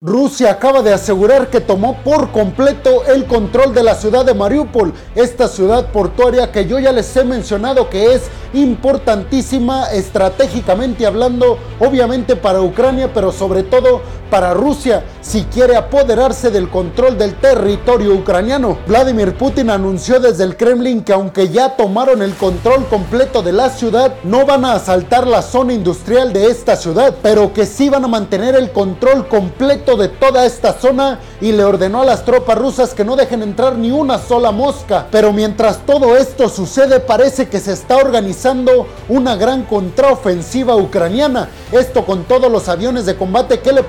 Rusia acaba de asegurar que tomó por completo el control de la ciudad de Mariupol, esta ciudad portuaria que yo ya les he mencionado que es importantísima estratégicamente hablando, obviamente para Ucrania, pero sobre todo para Rusia, si quiere apoderarse del control del territorio ucraniano. Vladimir Putin anunció desde el Kremlin que aunque ya tomaron el control completo de la ciudad, no van a asaltar la zona industrial de esta ciudad, pero que sí van a mantener el control completo de toda esta zona y le ordenó a las tropas rusas que no dejen entrar ni una sola mosca. Pero mientras todo esto sucede parece que se está organizando una gran contraofensiva ucraniana. Esto con todos los aviones de combate que le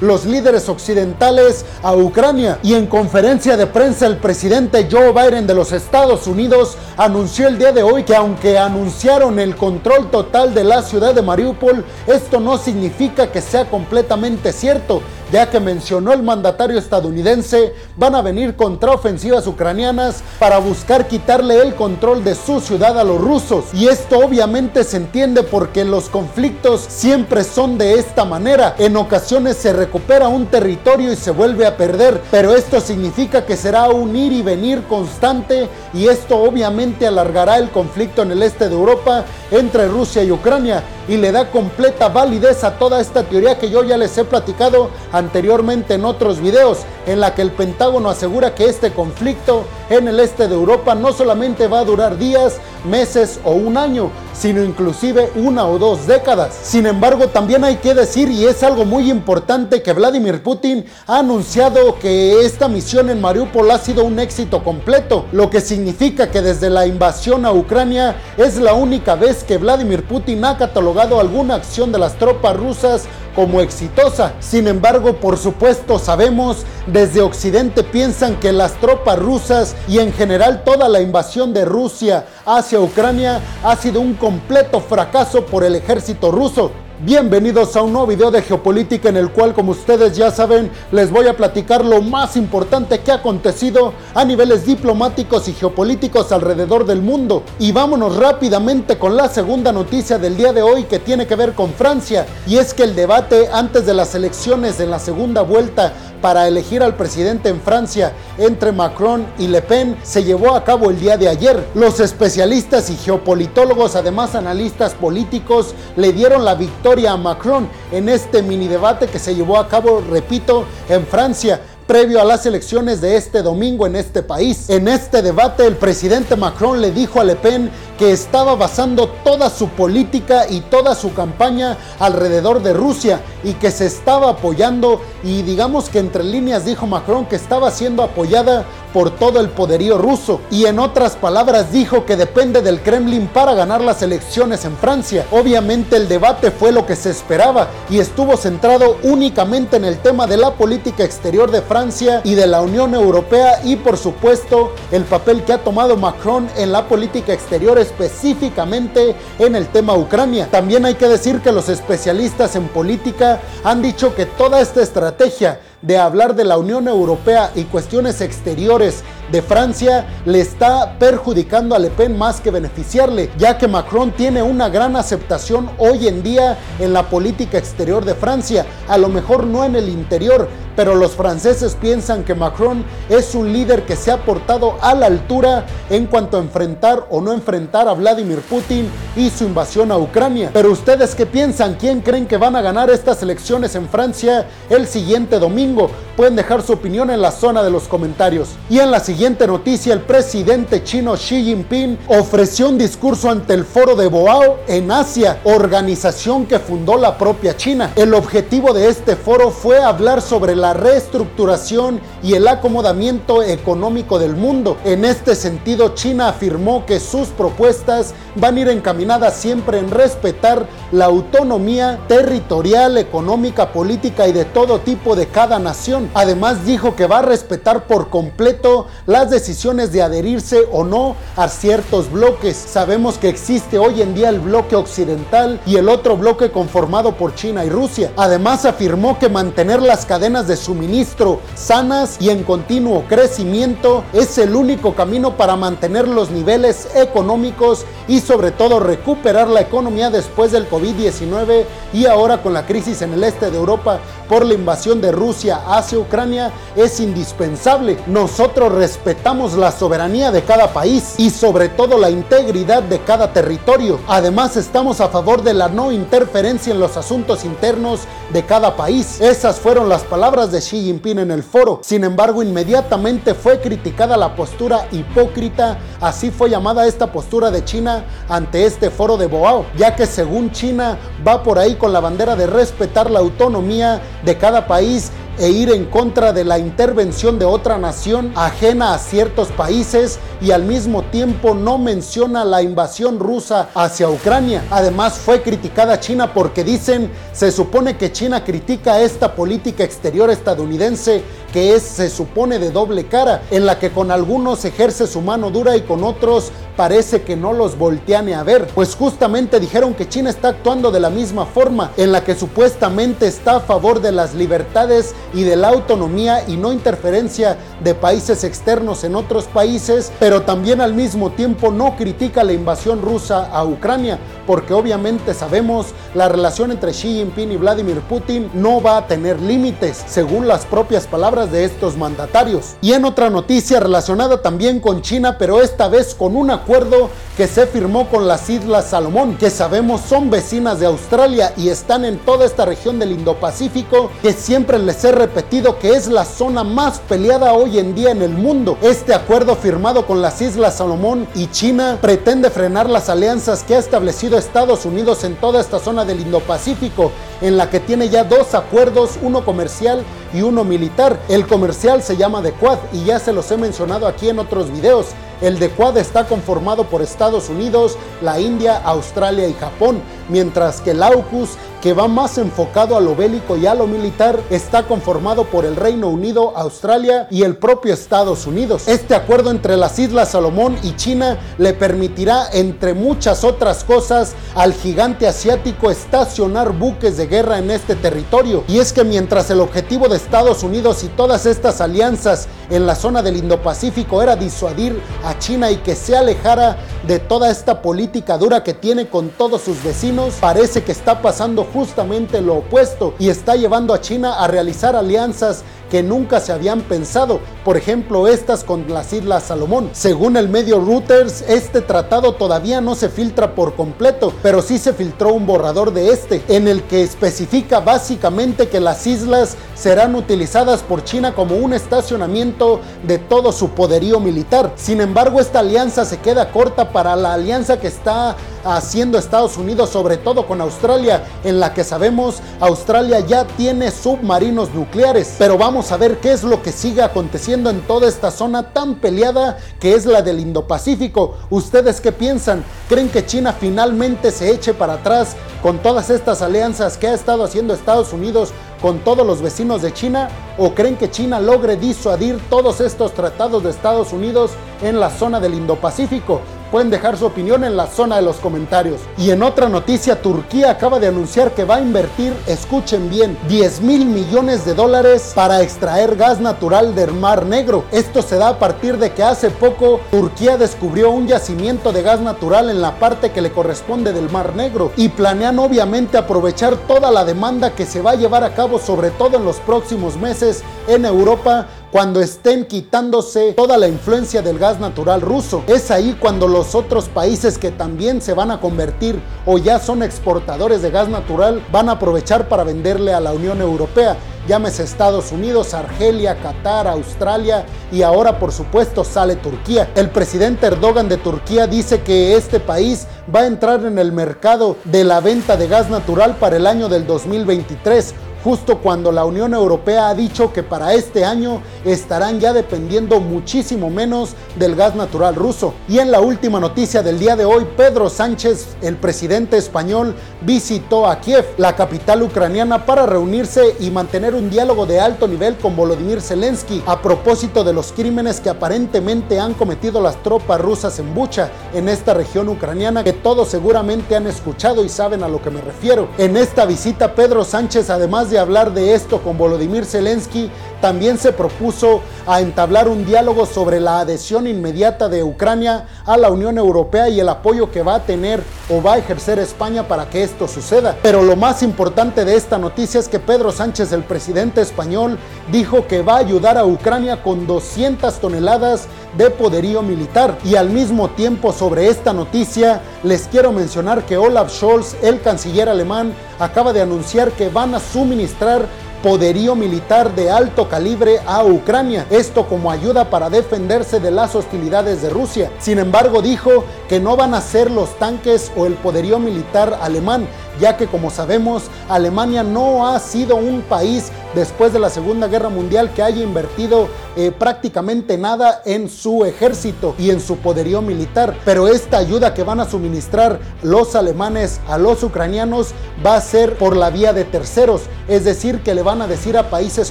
los líderes occidentales a Ucrania. Y en conferencia de prensa el presidente Joe Biden de los Estados Unidos anunció el día de hoy que aunque anunciaron el control total de la ciudad de Mariupol, esto no significa que sea completamente cierto ya que mencionó el mandatario estadounidense, van a venir contraofensivas ucranianas para buscar quitarle el control de su ciudad a los rusos. Y esto obviamente se entiende porque los conflictos siempre son de esta manera. En ocasiones se recupera un territorio y se vuelve a perder, pero esto significa que será un ir y venir constante y esto obviamente alargará el conflicto en el este de Europa entre Rusia y Ucrania y le da completa validez a toda esta teoría que yo ya les he platicado anteriormente en otros videos, en la que el Pentágono asegura que este conflicto en el este de Europa no solamente va a durar días, meses o un año, sino inclusive una o dos décadas. Sin embargo, también hay que decir, y es algo muy importante, que Vladimir Putin ha anunciado que esta misión en Mariupol ha sido un éxito completo, lo que significa que desde la invasión a Ucrania es la única vez que Vladimir Putin ha catalogado alguna acción de las tropas rusas como exitosa. Sin embargo, por supuesto, sabemos, desde Occidente piensan que las tropas rusas y en general toda la invasión de Rusia hacia Ucrania ha sido un completo fracaso por el ejército ruso. Bienvenidos a un nuevo video de geopolítica en el cual, como ustedes ya saben, les voy a platicar lo más importante que ha acontecido a niveles diplomáticos y geopolíticos alrededor del mundo. Y vámonos rápidamente con la segunda noticia del día de hoy que tiene que ver con Francia. Y es que el debate antes de las elecciones en la segunda vuelta para elegir al presidente en Francia entre Macron y Le Pen se llevó a cabo el día de ayer. Los especialistas y geopolitólogos, además analistas políticos, le dieron la victoria a Macron en este mini debate que se llevó a cabo, repito, en Francia previo a las elecciones de este domingo en este país. En este debate el presidente Macron le dijo a Le Pen que estaba basando toda su política y toda su campaña alrededor de Rusia y que se estaba apoyando y digamos que entre líneas dijo Macron que estaba siendo apoyada por todo el poderío ruso y en otras palabras dijo que depende del Kremlin para ganar las elecciones en Francia. Obviamente el debate fue lo que se esperaba y estuvo centrado únicamente en el tema de la política exterior de Francia y de la Unión Europea y por supuesto el papel que ha tomado Macron en la política exterior específicamente en el tema Ucrania. También hay que decir que los especialistas en política han dicho que toda esta estrategia de hablar de la Unión Europea y cuestiones exteriores de Francia le está perjudicando a Le Pen más que beneficiarle, ya que Macron tiene una gran aceptación hoy en día en la política exterior de Francia, a lo mejor no en el interior, pero los franceses piensan que Macron es un líder que se ha portado a la altura en cuanto a enfrentar o no enfrentar a Vladimir Putin y su invasión a Ucrania. Pero ustedes qué piensan? ¿Quién creen que van a ganar estas elecciones en Francia el siguiente domingo? Pueden dejar su opinión en la zona de los comentarios. Y en la siguiente noticia, el presidente chino Xi Jinping ofreció un discurso ante el foro de Boao en Asia, organización que fundó la propia China. El objetivo de este foro fue hablar sobre la reestructuración y el acomodamiento económico del mundo. En este sentido, China afirmó que sus propuestas van a ir encaminadas siempre en respetar la autonomía territorial, económica, política y de todo tipo de cada nación. Además dijo que va a respetar por completo las decisiones de adherirse o no a ciertos bloques. Sabemos que existe hoy en día el bloque occidental y el otro bloque conformado por China y Rusia. Además afirmó que mantener las cadenas de suministro sanas y en continuo crecimiento es el único camino para mantener los niveles económicos y sobre todo recuperar la economía después del COVID-19 y ahora con la crisis en el este de Europa por la invasión de Rusia hacia Ucrania es indispensable. Nosotros respetamos la soberanía de cada país y sobre todo la integridad de cada territorio. Además estamos a favor de la no interferencia en los asuntos internos de cada país. Esas fueron las palabras de Xi Jinping en el foro. Sin embargo, inmediatamente fue criticada la postura hipócrita, así fue llamada esta postura de China ante este foro de Boao, ya que según China va por ahí con la bandera de respetar la autonomía de cada país e ir en contra de la intervención de otra nación ajena a ciertos países y al mismo tiempo no menciona la invasión rusa hacia Ucrania. Además fue criticada China porque dicen, se supone que China critica esta política exterior estadounidense que es, se supone, de doble cara, en la que con algunos ejerce su mano dura y con otros parece que no los voltea ni a ver. Pues justamente dijeron que China está actuando de la misma forma, en la que supuestamente está a favor de las libertades y de la autonomía y no interferencia de países externos en otros países, pero también al mismo tiempo no critica la invasión rusa a Ucrania, porque obviamente sabemos la relación entre Xi Jinping y Vladimir Putin no va a tener límites, según las propias palabras de estos mandatarios. Y en otra noticia relacionada también con China, pero esta vez con un acuerdo que se firmó con las Islas Salomón, que sabemos son vecinas de Australia y están en toda esta región del Indo-Pacífico, que siempre les he repetido que es la zona más peleada hoy en día en el mundo. Este acuerdo firmado con las Islas Salomón y China pretende frenar las alianzas que ha establecido Estados Unidos en toda esta zona del Indo-Pacífico, en la que tiene ya dos acuerdos, uno comercial y uno militar. El comercial se llama The Quad y ya se los he mencionado aquí en otros videos. El de Quad está conformado por Estados Unidos, la India, Australia y Japón, mientras que el AUKUS, que va más enfocado a lo bélico y a lo militar, está conformado por el Reino Unido, Australia y el propio Estados Unidos. Este acuerdo entre las Islas Salomón y China le permitirá, entre muchas otras cosas, al gigante asiático estacionar buques de guerra en este territorio. Y es que mientras el objetivo de Estados Unidos y todas estas alianzas en la zona del Indo-Pacífico era disuadir a China y que se alejara de toda esta política dura que tiene con todos sus vecinos, parece que está pasando justamente lo opuesto y está llevando a China a realizar alianzas que nunca se habían pensado, por ejemplo estas con las Islas Salomón. Según el medio Reuters, este tratado todavía no se filtra por completo, pero sí se filtró un borrador de este, en el que especifica básicamente que las islas serán utilizadas por China como un estacionamiento de todo su poderío militar. Sin embargo, esta alianza se queda corta para la alianza que está haciendo Estados Unidos, sobre todo con Australia, en la que sabemos Australia ya tiene submarinos nucleares. Pero vamos a ver qué es lo que sigue aconteciendo en toda esta zona tan peleada que es la del Indo-Pacífico. ¿Ustedes qué piensan? ¿Creen que China finalmente se eche para atrás con todas estas alianzas que ha estado haciendo Estados Unidos con todos los vecinos de China? ¿O creen que China logre disuadir todos estos tratados de Estados Unidos en la zona del Indo-Pacífico? Pueden dejar su opinión en la zona de los comentarios. Y en otra noticia, Turquía acaba de anunciar que va a invertir, escuchen bien, 10 mil millones de dólares para extraer gas natural del Mar Negro. Esto se da a partir de que hace poco Turquía descubrió un yacimiento de gas natural en la parte que le corresponde del Mar Negro y planean obviamente aprovechar toda la demanda que se va a llevar a cabo sobre todo en los próximos meses en Europa cuando estén quitándose toda la influencia del gas natural ruso. Es ahí cuando los otros países que también se van a convertir o ya son exportadores de gas natural van a aprovechar para venderle a la Unión Europea llámese Estados Unidos, Argelia, Qatar, Australia y ahora por supuesto sale Turquía. El presidente Erdogan de Turquía dice que este país va a entrar en el mercado de la venta de gas natural para el año del 2023 justo cuando la Unión Europea ha dicho que para este año estarán ya dependiendo muchísimo menos del gas natural ruso. Y en la última noticia del día de hoy, Pedro Sánchez, el presidente español, visitó a Kiev, la capital ucraniana, para reunirse y mantener un diálogo de alto nivel con Volodymyr Zelensky a propósito de los crímenes que aparentemente han cometido las tropas rusas en Bucha, en esta región ucraniana, que todos seguramente han escuchado y saben a lo que me refiero. En esta visita, Pedro Sánchez, además de hablar de esto con Volodymyr Zelensky, también se propuso a entablar un diálogo sobre la adhesión inmediata de Ucrania a la Unión Europea y el apoyo que va a tener o va a ejercer España para que esto suceda. Pero lo más importante de esta noticia es que Pedro Sánchez, el presidente español, dijo que va a ayudar a Ucrania con 200 toneladas de poderío militar. Y al mismo tiempo sobre esta noticia les quiero mencionar que Olaf Scholz, el canciller alemán, acaba de anunciar que van a suministrar poderío militar de alto calibre a Ucrania, esto como ayuda para defenderse de las hostilidades de Rusia. Sin embargo, dijo que no van a ser los tanques o el poderío militar alemán, ya que como sabemos, Alemania no ha sido un país después de la Segunda Guerra Mundial que haya invertido eh, prácticamente nada en su ejército y en su poderío militar. Pero esta ayuda que van a suministrar los alemanes a los ucranianos va a ser por la vía de terceros, es decir, que le van a decir a países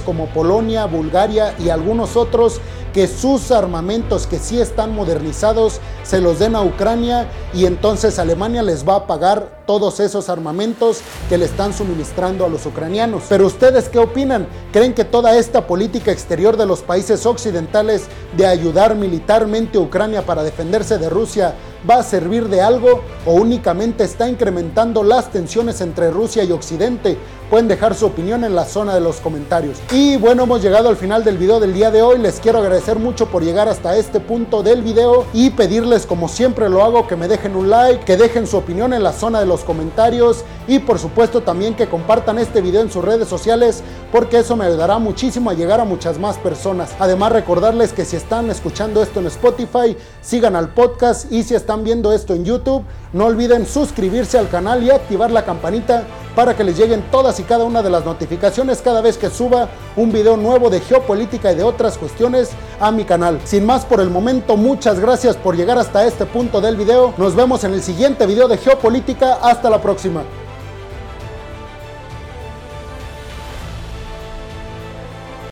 como Polonia, Bulgaria y algunos otros que sus armamentos que sí están modernizados se los den a Ucrania y entonces Alemania les va a pagar todos esos armamentos que le están suministrando a los ucranianos. Pero ustedes qué opinan? ¿Creen que toda esta política exterior de los países occidentales de ayudar militarmente a Ucrania para defenderse de Rusia va a servir de algo o únicamente está incrementando las tensiones entre Rusia y Occidente? Pueden dejar su opinión en la zona de los comentarios. Y bueno, hemos llegado al final del video del día de hoy. Les quiero agradecer mucho por llegar hasta este punto del video y pedirles como siempre lo hago que me dejen un like, que dejen su opinión en la zona de los comentarios y por supuesto también que compartan este video en sus redes sociales porque eso me ayudará muchísimo a llegar a muchas más personas. Además recordarles que si están escuchando esto en Spotify, sigan al podcast y si están viendo esto en YouTube, no olviden suscribirse al canal y activar la campanita para que les lleguen todas y cada una de las notificaciones cada vez que suba un video nuevo de geopolítica y de otras cuestiones a mi canal. Sin más por el momento, muchas gracias por llegar hasta este punto del video. Nos vemos en el siguiente video de geopolítica. Hasta la próxima.